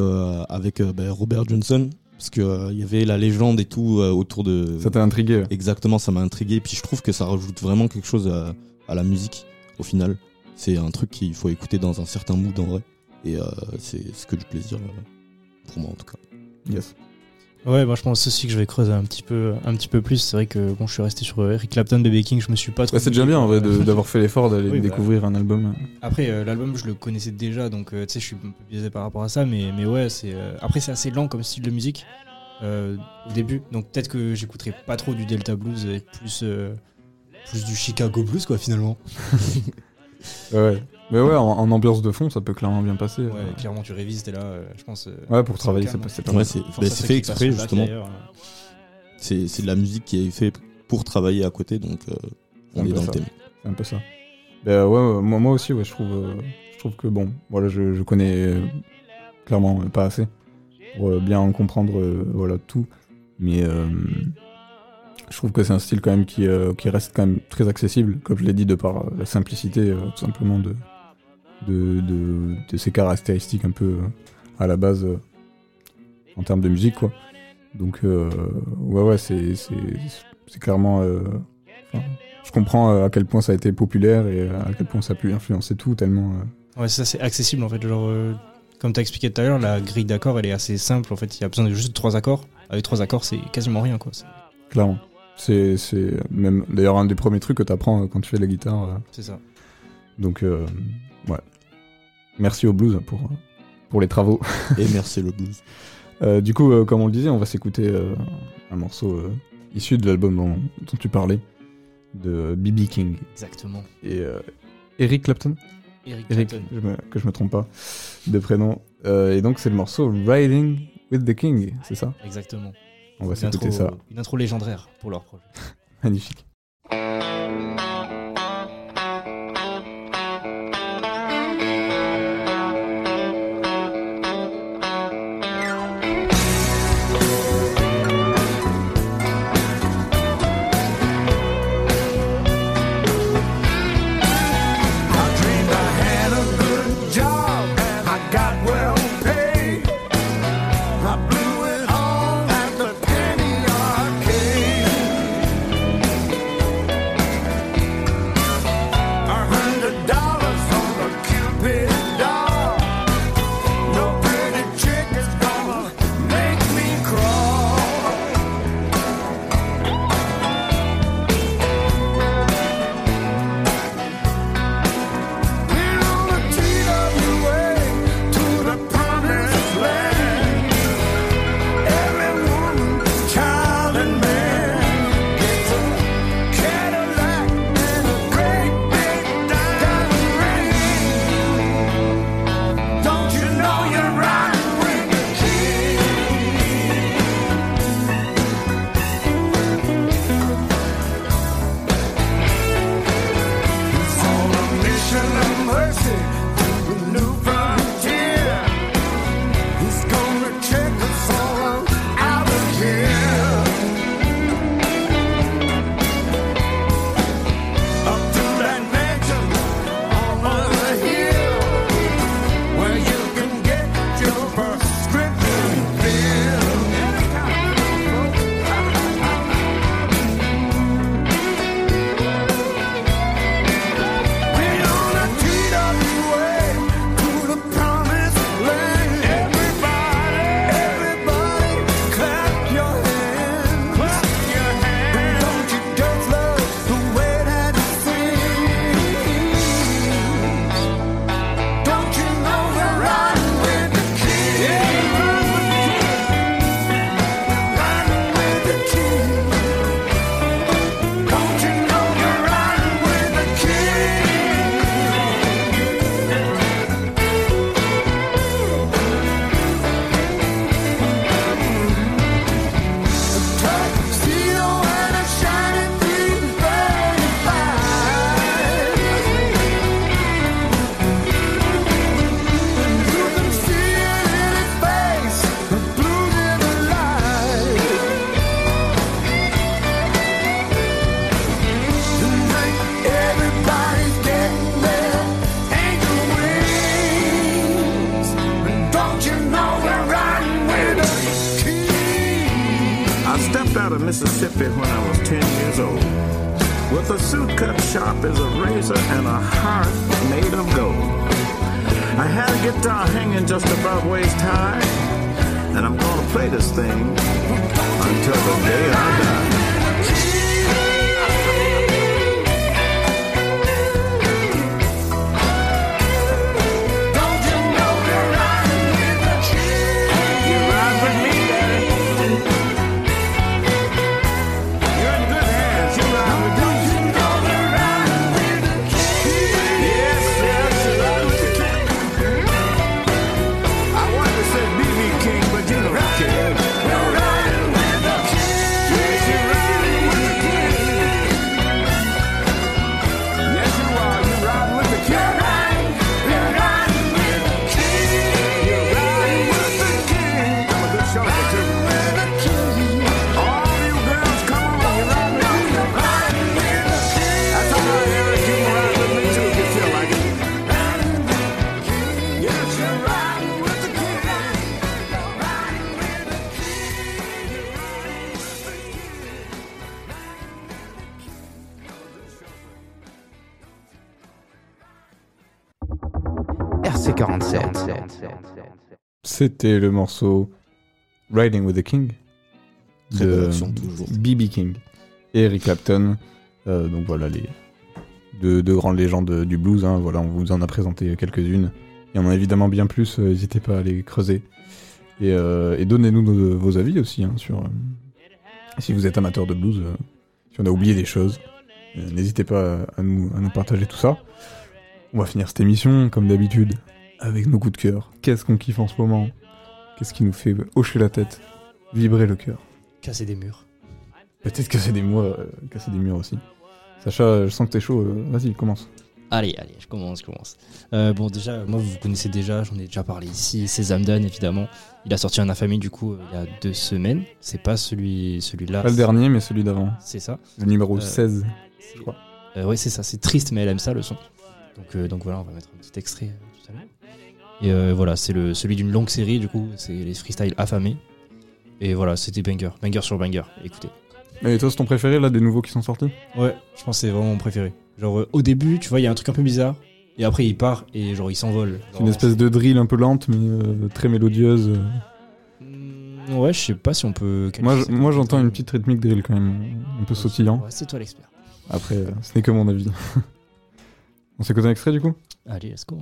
avec ben, Robert Johnson, parce que euh, il y avait la légende et tout euh, autour de. Ça t'a intrigué ouais. Exactement, ça m'a intrigué. Puis je trouve que ça rajoute vraiment quelque chose à, à la musique, au final. C'est un truc qu'il faut écouter dans un certain mood en vrai. Et euh, c'est c'est que du plaisir, euh, pour moi en tout cas. Yes. Ouais, moi je pense aussi que je vais creuser un petit peu, un petit peu plus. C'est vrai que bon, je suis resté sur euh, Eric Clapton, Baby King, je me suis pas trop. C'est déjà bien en vrai de- d'avoir fait l'effort d'aller Oui, bah. découvrir un album. Après, euh, l'album, je le connaissais déjà, donc euh, tu sais, je suis un peu biaisé par rapport à ça, mais, mais ouais, c'est. euh, Après, c'est assez lent comme style de musique euh, au début, donc peut-être que j'écouterai pas trop du Delta Blues et plus, euh, plus du Chicago Blues, quoi, finalement. Ouais. Mais ouais, en, en ambiance de fond, ça peut clairement bien passer. Ouais, euh. clairement, tu révises, t'es là, euh, je pense. euh, Ouais, pour travailler, c'est pas, c'est hein. pas mal. c'est ceux fait exprès justement. C'est c'est de la musique qui est faite pour travailler à côté, donc euh, on est dans ça. le thème. C'est un peu ça. Ben ouais, ouais, moi, moi aussi, ouais, je trouve, euh, je trouve que bon, voilà, je, je connais clairement pas assez pour euh, bien en comprendre, euh, voilà, tout. Mais euh, je trouve que c'est un style quand même qui, euh, qui reste quand même très accessible, comme je l'ai dit, de par euh, la simplicité, euh, tout simplement de, de, de, de ses caractéristiques un peu euh, à la base en termes de musique, quoi. Donc, ouais, ouais, c'est c'est- c'est clairement. enfin, je comprends à quel point ça a été populaire et à quel point ça a pu influencer tout, tellement. Ouais, ça c'est accessible en fait. Genre, comme tu as expliqué tout à l'heure, la grille d'accords elle est assez simple. En fait, il y a besoin de juste trois accords. Avec trois accords, c'est quasiment rien quoi. Clairement. C'est même d'ailleurs un des premiers trucs que tu apprends quand tu fais de la guitare. euh, C'est ça. donc, euh, ouais. Merci au blues pour, euh, pour les travaux. Et merci le blues. Euh, du coup, euh, comme on le disait, on va s'écouter euh, un morceau euh, issu de l'album dont, dont tu parlais, de B.B. King Exactement. et euh, Eric Clapton? Eric Eric, Clapton. je me- que je me trompe pas de prénom. Euh, et donc, c'est le morceau Riding with the King, c'est ça? Exactement. On va s'écouter ça. une intro légendaire pour leur projet. Magnifique. C'était le morceau Riding with the King de. BB King et Eric Clapton. Euh, donc voilà les deux, deux grandes légendes du blues. hein. Voilà, on vous en a présenté quelques-unes. Il y en a évidemment bien plus. euh, N'hésitez pas à les creuser et, euh, et donnez-nous vos avis aussi hein, sur si vous êtes amateur de blues, si on a oublié des choses. N'hésitez pas à nous, à nous partager tout ça. On va finir cette émission comme d'habitude avec nos coups de cœur. Qu'est-ce qu'on kiffe en ce moment? Qu'est-ce qui nous fait hocher la tête, vibrer le cœur? Casser des murs. Peut-être casser des murs, euh, casser des murs aussi. Sacha, je sens que t'es chaud. euh, Vas-y, commence. Allez, allez, je commence, je commence. Euh, bon, déjà, moi, vous connaissez déjà, j'en ai déjà parlé ici. C'est Zamdan, évidemment. Il a sorti un infamie, du coup, euh, il y a deux semaines. C'est pas celui, celui-là. Pas le dernier, mais celui d'avant. C'est ça. Le numéro Euh, 16. je crois. Euh, ouais, c'est ça. C'est triste, mais elle aime ça, le son. Donc, euh, donc voilà, on va mettre un petit extrait euh, tout à l'heure. Et euh, voilà, c'est le, celui d'une longue série, du coup. C'est les freestyles affamés. Et voilà, c'était banger. Banger sur banger. Écoutez. Et toi, c'est ton préféré là des nouveaux qui sont sortis? Ouais, je pense que c'est vraiment mon préféré. Genre, euh, au début, tu vois, il y a un truc un peu bizarre. Et après, il part et genre, il s'envole. C'est une espèce de drill un peu lente, mais euh, très mélodieuse. Mm, Ouais, je sais pas si on peut. Moi, je- moi, j'entends une petite rythmique drill quand même, un peu sautillant. Ouais, c'est toi l'expert. Après, ce n'est que mon avis. On s'écoute un extrait du coup? Allez, let's go.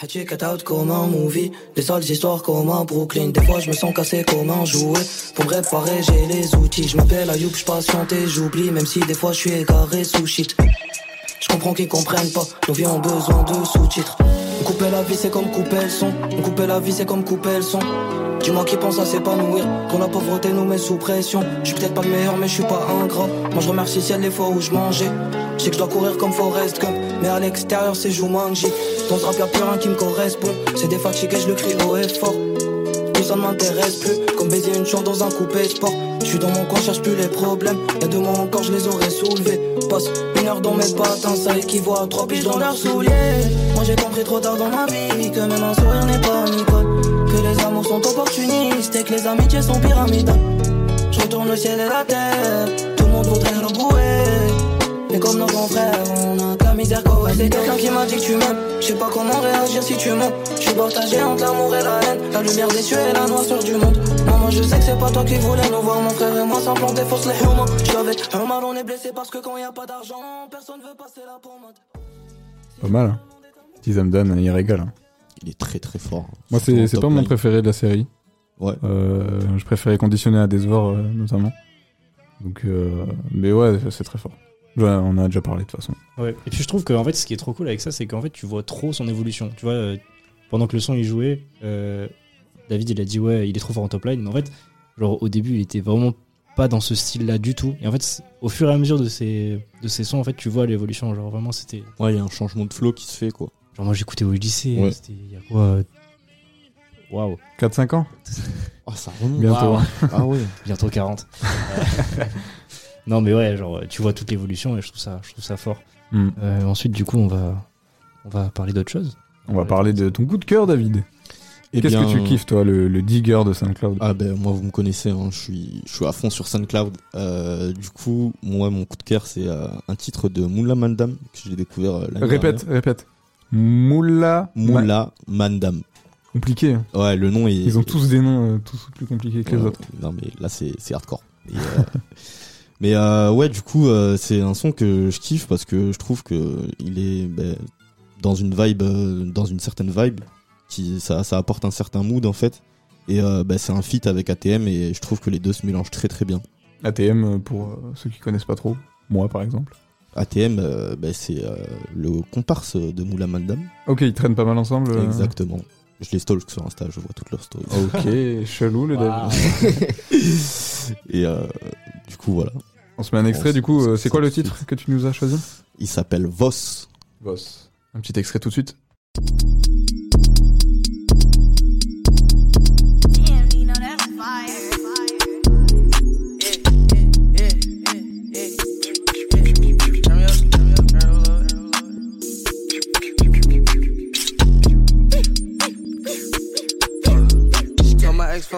Hatché cut out comme un movie, des sales histoires comme un Brooklyn? Des fois je me sens cassé comme un jouet. Pour me réparer, j'ai les outils. Je m'appelle Ayoub, je patiente et j'oublie, même si des fois je suis égaré sous shit. Je comprends qu'ils comprennent pas, nos vies ont besoin de sous-titres. Couper la vie, c'est comme couper le son. Couper la vie, c'est comme couper le son. Dis-moi qui pense à s'épanouir, quand la pauvreté nous met sous pression. Je suis peut-être pas le meilleur, mais je suis pas ingrat. Moi je remercie ciel les fois où je mangeais. Je sais que je dois courir comme Forrest Gump, mais à l'extérieur c'est Jumanji. Dans ce rap y'a plus rien qui me correspond. C'est des fatigués, je le crie haut et fort. Tout ça ne m'intéresse plus, comme baiser une chambre dans un coupé sport. Je suis dans mon coin, cherche plus les problèmes. Y'a deux mois encore, je les aurais soulevés. Passe une heure dans mes patins, ça équivaut à trois piges dans leurs souliers. Moi j'ai compris trop tard dans ma vie que même un sourire n'est pas les amours sont opportunistes et que les amitiés sont pyramidales. Je retourne le ciel et la terre, tout le monde voudrait le bouer. Mais comme nos grands frères, on a que la misère quoi C'est quelqu'un qui m'a dit tu m'aimes Je sais pas comment réagir si tu mens Je suis partagé entre l'amour et la haine La lumière des cieux et la noirceur du monde Maman je sais que c'est pas toi qui voulais nous voir Mon frère et moi s'implanter force les humains Je un mal on est blessé parce que quand y a pas d'argent Personne veut passer la pommade Pas mal. Hein. Zamdan, il régale. hein. Il est très très fort. Moi, en c'est pas mon préféré de la série. Ouais. Euh, je préférais conditionner à Desvor, euh, notamment. Donc, euh, mais ouais, c'est très fort. Ouais, on a déjà parlé de toute façon. Ouais. Et puis je trouve qu'en fait, ce qui est trop cool avec ça, c'est qu'en fait, tu vois trop son évolution. Tu vois, euh, pendant que le son il jouait, euh, David il a dit ouais, il est trop fort en top line. Mais en fait, genre au début, il était vraiment pas dans ce style-là du tout. Et en fait, au fur et à mesure de ses, de ses sons, en fait, tu vois l'évolution. Genre vraiment, c'était. Ouais, il y a un changement de flow qui se fait quoi. Genre moi, j'écoutais au lycée. Ouais. C'était il y a quoi euh, Waouh. 4-5 ans Ah, ça remonte. Bientôt. Hein. Ah ouais. Bientôt 40. Euh, non, mais ouais, genre tu vois toute l'évolution et je trouve ça, je trouve ça fort. Hmm. Euh, ensuite, du coup, on va, on va parler d'autre chose. On va parler de ton coup de cœur, David. Eh Qu'est-ce bien, que tu kiffes, toi, le, le digger de SoundCloud? Ah ben moi vous me connaissez, hein, je suis je suis à fond sur SoundCloud. Euh, du coup moi mon coup de cœur c'est euh, un titre de Moula Mandam que j'ai découvert euh, l'année Répète, répète. Moula. Moula Mandam. Compliqué. hein. Ouais le nom est. Ils ont tous des noms euh, tous plus compliqués que les autres. Non mais là c'est c'est hardcore. Et, euh, mais euh, ouais du coup euh, c'est un son que je kiffe parce que je trouve que il est ben, dans une vibe euh, dans une certaine vibe qui ça ça apporte un certain mood en fait. Et euh, ben, c'est un feat avec ATM et je trouve que les deux se mélangent très très bien. ATM, pour euh, ceux qui connaissent pas trop. Moi, par exemple. ATM, euh, ben, c'est euh, le comparse de Moula Mandam. Ok, ils traînent pas mal ensemble. euh. Exactement. Je les stalk sur Insta, je vois toutes leurs stories. Ok, chelou le. David. Et euh, du coup, voilà. On se met un extrait, On du coup. euh, c'est quoi le titre que tu nous as choisi? Il s'appelle Voss. Boss. Un petit extrait tout de suite.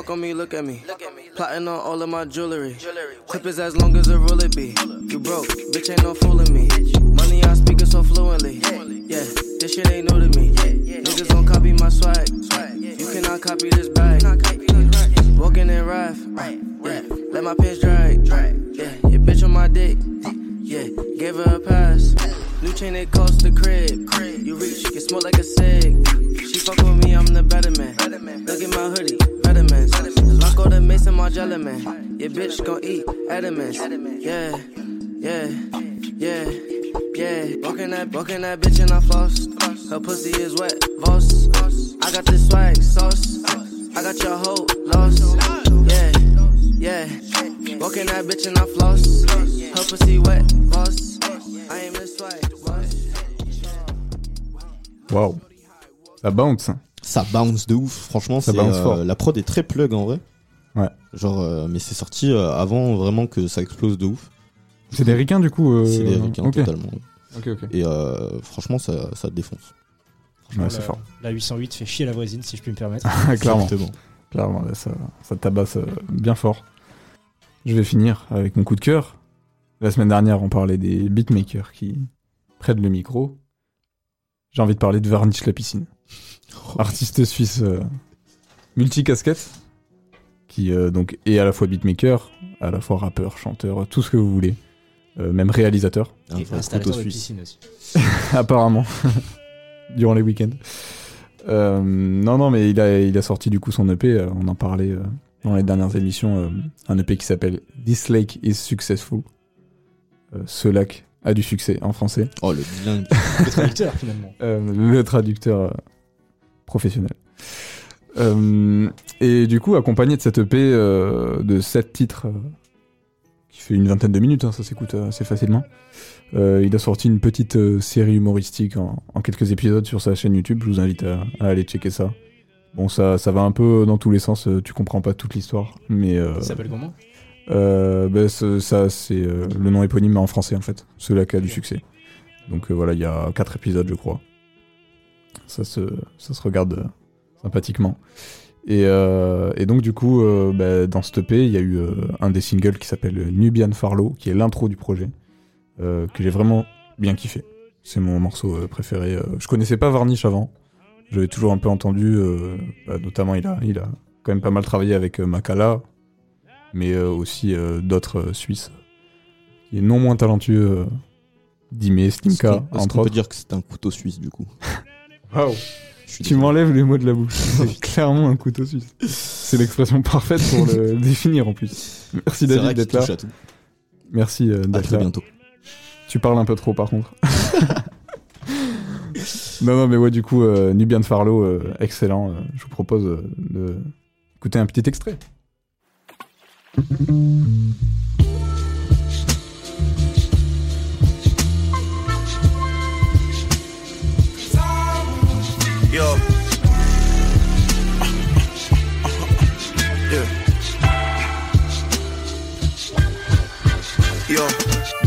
Told my ex fuck on me, look at me. Plotting on all of my jewelry. Clip is as long as a rule it be. You broke, bitch ain't no fooling me. Money I speak it so fluently. Yeah, this shit ain't new to me. Niggas gon' copy my swag. You cannot copy this bag. Walking in wrath. Yeah, let my pants drag. Yeah, your bitch on my dick. Yeah, gave her a pass. New chain it cost the crib. You reach, get smoke like a cig. She fuck with me, I'm the better man. Look at my hoodie, all the mason, Margiela man. Your bitch gon' eat Edamans. Yeah, yeah, yeah, yeah. Walking that, walking that bitch and I floss. Her pussy is wet, Voss. I got this swag sauce. I got your hoe lost. Yeah, yeah. Walking that bitch and I floss. Her pussy wet, Voss. I aim this swag, Voss. Waouh. Ça bounce. hein. Ça bounce de ouf, franchement. Ça c'est, bounce euh, fort. La prod est très plug en vrai. Ouais. Genre, euh, mais c'est sorti euh, avant vraiment que ça explose de ouf. C'est des ricains, du coup. euh, C'est des ricains totalement. Ok, ok. Et euh, franchement, ça, ça défonce. Franchement, Ouais, c'est la- fort. La 808 fait chier la voisine, si je puis me permettre. Clairement. Exactement. Clairement, là, ça, ça tabasse euh, bien fort. Je vais finir avec mon coup de cœur. La semaine dernière, on parlait des beatmakers qui prennent le micro. J'ai envie de parler de Varnish la piscine. Artiste suisse euh, multicasquette, qui euh, donc est à la fois beatmaker, à la fois rappeur, chanteur, tout ce que vous voulez. Euh, même réalisateur, Et vrai installateur de suisse. piscine aussi. apparemment, durant les week-ends. Euh, non, non, mais il a, il a sorti du coup son EP, euh, on en parlait euh, dans les dernières émissions, euh, un EP qui s'appelle This Lake is Successful. Euh, ce lac a du succès en français. Oh, le bilingue. Le traducteur, finalement. Euh, le traducteur euh, professionnel. Euh, et du coup, accompagné de cet EP euh, de 7 titres, euh, qui fait une vingtaine de minutes, hein, ça s'écoute assez facilement, euh, il a sorti une petite euh, série humoristique en, en quelques épisodes sur sa chaîne YouTube. Je vous invite à, à aller checker ça. Bon, ça, ça va un peu dans tous les sens, euh, tu comprends pas toute l'histoire, mais euh, Ça s'appelle comment? euh, ben, ça, c'est le nom éponyme mais en français en fait. Celui qui a du succès. Donc voilà, il y a quatre épisodes, je crois. Ça se, ça se regarde sympathiquement. Et, euh, et donc du coup, euh, ben, dans ce EP, il y a eu euh, un des singles qui s'appelle Nubian Farlow, qui est l'intro du projet, euh, que j'ai vraiment bien kiffé. C'est mon morceau euh, préféré. Euh, Je connaissais pas Varnish avant. J'avais toujours un peu entendu, euh, bah, notamment il a, il a quand même pas mal travaillé avec euh, Makala, mais euh, aussi euh, d'autres euh, Suisses. Il est non moins talentueux, euh, qu'on- est-ce entre qu'on peut autres. dire que c'est un couteau suisse du coup? Waouh Je Tu m'enlèves les mots de la bouche. C'est clairement un couteau suisse. C'est l'expression parfaite pour le définir en plus. Merci David d'être là. tout. Merci euh, À d'être très là. bientôt. Tu parles un peu trop par contre. non, non, mais ouais, du coup, euh, Nubian Farlow, euh, excellent. Euh, je vous propose euh, de écouter un petit extrait. Yo. Yeah. Yo,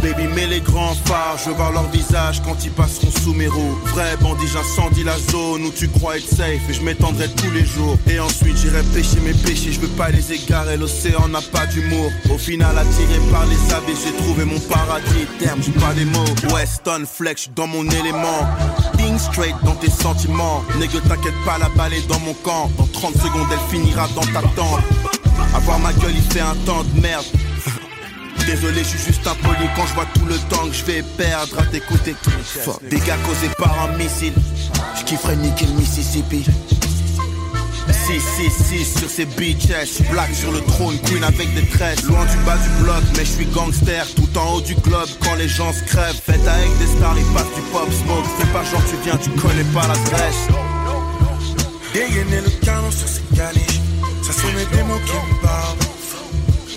baby, mets les grands fanfares, je veux voir leur visage quand ils passeront sous mes roues. Vrai bandit, j'incendie la zone où tu crois être safe et je m'étendrai tous les jours. Et ensuite j'irai pêcher mes péchés, je veux pas les égarer, l'océan n'a pas d'humour. Au final, attiré par les abeilles, j'ai trouvé mon paradis. Terme, j'ai pas des mots. Weston Flex, dans mon élément. Think straight dans tes sentiments. Nègre, t'inquiète pas, la balle est dans mon camp. Dans 30 secondes, elle finira dans ta tente. Avoir ma gueule, il fait un temps de merde. Désolé, je suis juste impoli quand je vois tout le temps que je vais perdre à t'écouter. Fuck. Dégâts causés par un missile. Je kifferais niquer le Mississippi. 666 sur ces bitches, black sur le trône, queen avec des tresses. Loin du bas du bloc, mais je suis gangster, tout en haut du globe quand les gens se crèvent. Faites avec des stars, ils passent du pop smoke. Fais pas genre tu viens, tu connais pas l'adresse. Dégainer le canon sur ces caniches, ça sont mes démons qui me parlent.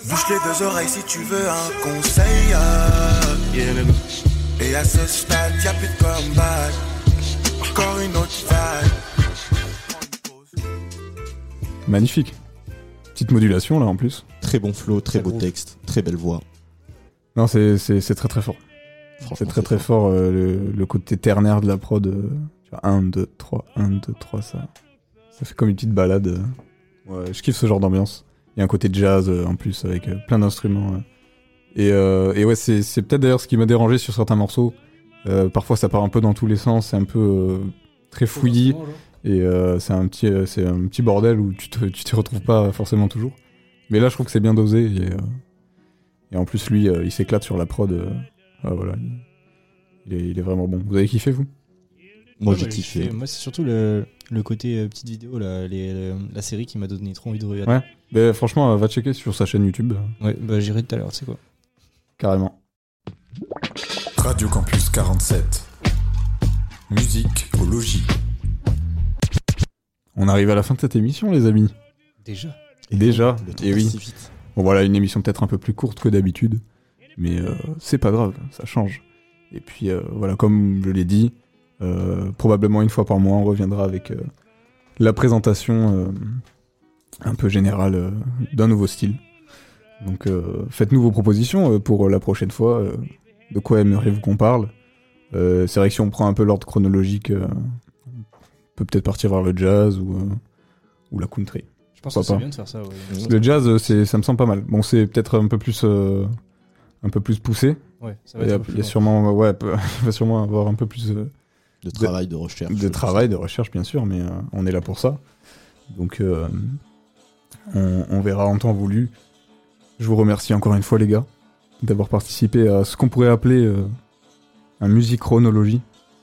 Bouche les deux oreilles si tu veux un conseil. euh. Et à ce stade, y'a plus de comeback. Encore une autre vague. Magnifique. Petite modulation là en plus. Très bon flow, très Très beau texte, très belle voix. Non, c'est c'est- c'est très très fort. C'est très très fort euh, le, le côté ternaire de la prod. 1, 2, 3, 1, 2, 3, ça. Ça fait comme une petite balade. euh. Ouais, je kiffe ce genre d'ambiance. Il y a un côté jazz euh, en plus avec euh, plein d'instruments. euh. Et, et ouais, c'est peut-être d'ailleurs ce qui m'a dérangé sur certains morceaux. Parfois ça part un peu dans tous les sens, c'est un peu très fouillis. Et c'est un petit, c'est un petit bordel où tu te, t'y retrouves pas forcément toujours. Mais là, je trouve que c'est bien dosé. Et, et en plus, lui, il s'éclate sur la prod. ah, voilà, il, il est, il est vraiment bon. Vous avez kiffé, vous? Moi j'ai bah, kiffé. Moi, c'est surtout le, le côté euh, petite vidéo, là, les, le- la série qui m'a donné trop envie de regarder. Ouais. Mais franchement, euh, va checker sur sa chaîne YouTube, euh, Ouais, bah j'irai tout à l'heure, tu sais quoi. carrément. Radio Campus 47. Musique au logis. On arrive à la fin de cette émission, les amis. Déjà. Et déjà, Le temps et passe oui. si vite. Bon, voilà, une émission peut-être un peu plus courte que d'habitude. Mais euh, c'est pas grave, ça change. Et puis, euh, voilà, comme je l'ai dit, euh, probablement une fois par mois, on reviendra avec euh, la présentation euh, un peu générale euh, d'un nouveau style. Donc, euh, faites-nous vos propositions euh, pour la prochaine fois. euh, de quoi aimeriez-vous qu'on parle? Euh, C'est vrai que si on prend un peu l'ordre chronologique, euh, on peut peut-être partir vers le jazz ou, euh, ou la country. Je pense que c'est bien de faire ça. Ouais, Le jazz, euh, c'est, ça me semble pas mal. Bon, c'est peut-être un peu plus, euh, un peu plus poussé. Ouais, ça va Il y être a, il y a sûrement, ouais, va sûrement avoir un peu plus euh, De travail, de recherche. de travail, de recherche, bien sûr, mais euh, on est là pour ça. Donc, euh, on, on verra en temps voulu. Je vous remercie encore une fois, les gars, d'avoir participé à ce qu'on pourrait appeler euh, un musique chronologie.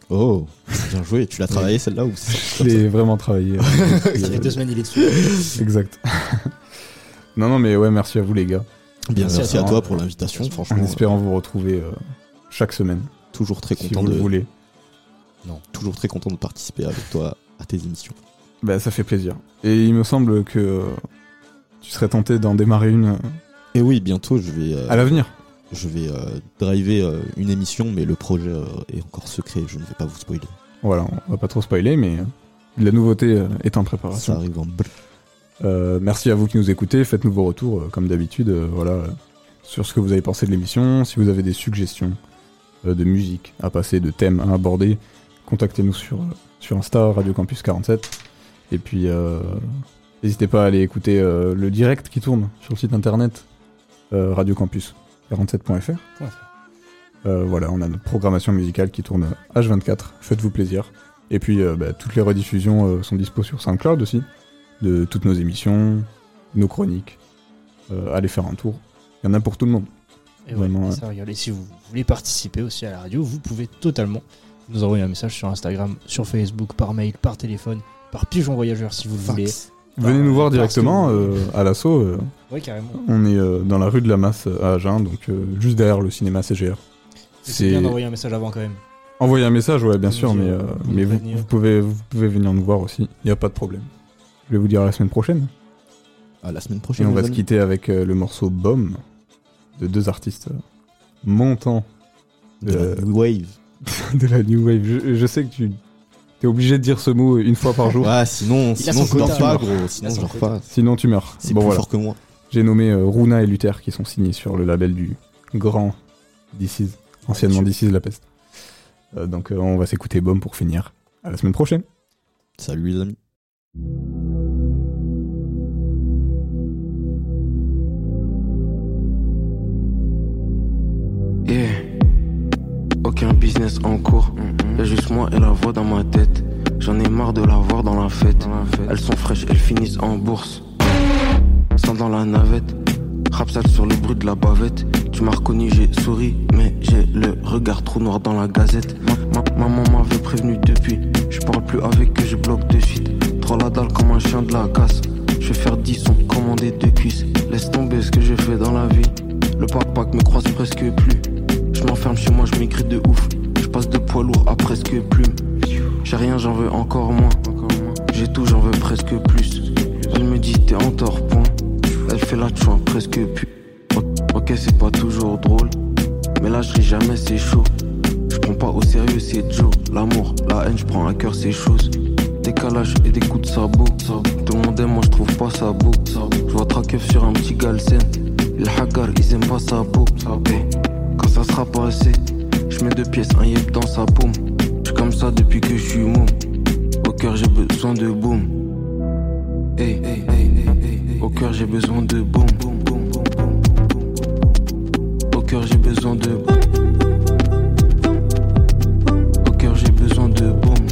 Oh, bien joué. Tu l'as travaillé celle-là ou c'est Je l'ai vraiment travaillé. Il y a deux semaines, il est dessus. exact. non, non, mais ouais, merci à vous, les gars. Bien, Merci merci, à toi. pour l'invitation. En Franchement, espérant vous retrouver euh, chaque semaine, toujours très si content vous le de voulez. toujours très content de participer avec toi à tes émissions. Bah, ça fait plaisir. Et il me semble que euh, tu serais tenté d'en démarrer une euh, Et oui, bientôt je vais euh, à l'avenir. je vais euh, driver euh, une émission, mais le projet est encore secret. Je ne vais pas vous spoiler. Voilà, on va pas trop spoiler, mais la nouveauté est en Ça préparation. arrive en merci à vous qui nous écoutez. Faites-nous vos retours, comme d'habitude, voilà, sur ce que vous avez pensé de l'émission. Si vous avez des suggestions de musique à passer, de thèmes à aborder, contactez-nous sur, sur Insta, Radio Campus 47. Et puis, euh, n'hésitez pas à aller écouter euh, le direct qui tourne sur le site internet euh, radiocampus47.fr. Euh, voilà, on a notre programmation musicale qui tourne H24. Faites-vous plaisir. Et puis, euh, bah, toutes les rediffusions euh, sont dispo sur SoundCloud aussi, de toutes nos émissions, nos chroniques. Allez faire un tour. Il y en a pour tout le monde. Et, Vraiment, ouais, ouais. ça rigole. Et si vous voulez participer aussi à la radio, vous pouvez totalement nous envoyer un message sur Instagram, sur Facebook, par mail, par téléphone, par pigeon voyageur si vous le voulez. Venez nous voir directement que- euh, à l'assaut. euh, Ouais, carrément. on est euh, dans la rue de la Masse à Agen, donc euh, juste derrière le cinéma CGR. C'est bien d'envoyer un message avant quand même. Envoyez un message, ouais, bien sûr, mais, euh, euh, mais vous, pouvez, vous pouvez venir nous voir aussi. Il n'y a pas de problème. Je vais vous dire à la semaine prochaine. À la semaine Et prochaine. on va se quitter avec euh, le morceau Bomb de deux artistes euh, montants de euh, Wave. de la New Wave. Je, je sais que tu es obligé de dire ce mot une fois par jour, Ouais, sinon, sinon je dors pas, gros. Sinon, je dors pas. sinon tu meurs. C'est Bon plus voilà, fort que moi. j'ai nommé euh, Runa et Luther qui sont signés sur le label du grand This Is. anciennement d'ici la peste. Euh, donc euh, on va s'écouter Bomb pour finir. À la semaine prochaine. Salut les amis. Yeah. Aucun business en cours. Y'a juste moi et la voix dans ma tête. J'en ai marre de la voir dans la fête. Elles sont fraîches, elles finissent en bourse. Sans dans la navette. Rap sale sur le bruit de la bavette. Tu m'as reconnu, j'ai souri, mais j'ai le regard trop noir dans la gazette. Ma- ma- maman m'avait prévenu depuis. Je parle plus avec eux, je bloque de suite. Trop la dalle comme un chien de la casse. Je vais faire 10 sons, commander deux cuisses. Laisse tomber ce que je fais dans la vie. Le pack me croise presque plus. Je m'enferme chez moi, je m'écris de ouf. Je passe de poids lourd à presque plume. J'ai rien, j'en veux encore moins. J'ai tout, j'en veux presque plus. Elle me dit t'es en tort, point. Elle fait la choix, presque. O- Ok, c'est pas toujours drôle. Mais là, je ris jamais, c'est chaud. Je prends pas au sérieux, c'est Joe. L'amour, la haine, je prends à cœur ces choses. Décalage et des coups de sabot. Tout le monde aime, moi je trouve pas ça beau. Je vois sur un petit galsen. Les hagar, ils aiment pas sa peau. Eh, ça sera passé, je mets deux pièces, un yep dans sa paume. Je comme ça depuis que je suis môme. Au cœur, j'ai besoin de boom. Hey, hey, hey. Au cœur, j'ai besoin de boom. Au cœur, j'ai besoin de boom. Au cœur, j'ai besoin de boom.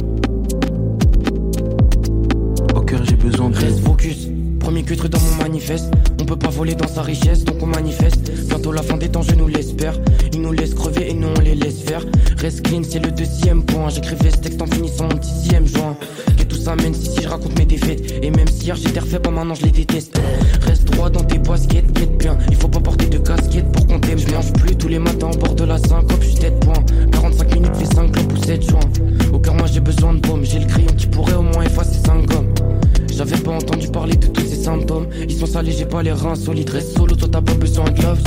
Au cœur, j'ai besoin de Reste focus, premier cutre dans mon manifeste. Peut pas voler dans sa richesse, donc on manifeste. Bientôt la fin des temps, je nous l'espère. Ils nous laissent crever et nous on les laisse faire. Reste clean, c'est le deuxième point. J'écrivais ce texte en finissant mon dixième joint. Que tout ça mène si, si je raconte mes défaites. Et même si hier j'étais refait, pas maintenant je les déteste. Reste droit dans tes baskets, guette bien. Il faut pas porter de casquette pour qu'on t'aime. Je mange plus tous les matins au bord de la syncope, je suis tête point. 45 minutes fait 5 clopes ou 7 joints. Au cœur, moi j'ai besoin de baume. J'ai le crayon qui pourrait au moins effacer 5 gommes. J'avais pas entendu parler de tous ces symptômes. Ils sont salés, j'ai pas les reins solides. Reste solo, toi t'as pas besoin de love.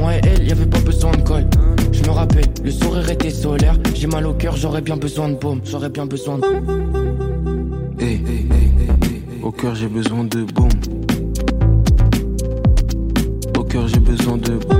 Moi et elle, y'avait pas besoin de colle. Je me rappelle, le sourire était solaire. J'ai mal au cœur, j'aurais bien besoin de baume. J'aurais bien besoin de. Hey, hey, hey. Au cœur j'ai besoin de boom. Au cœur j'ai besoin de boom.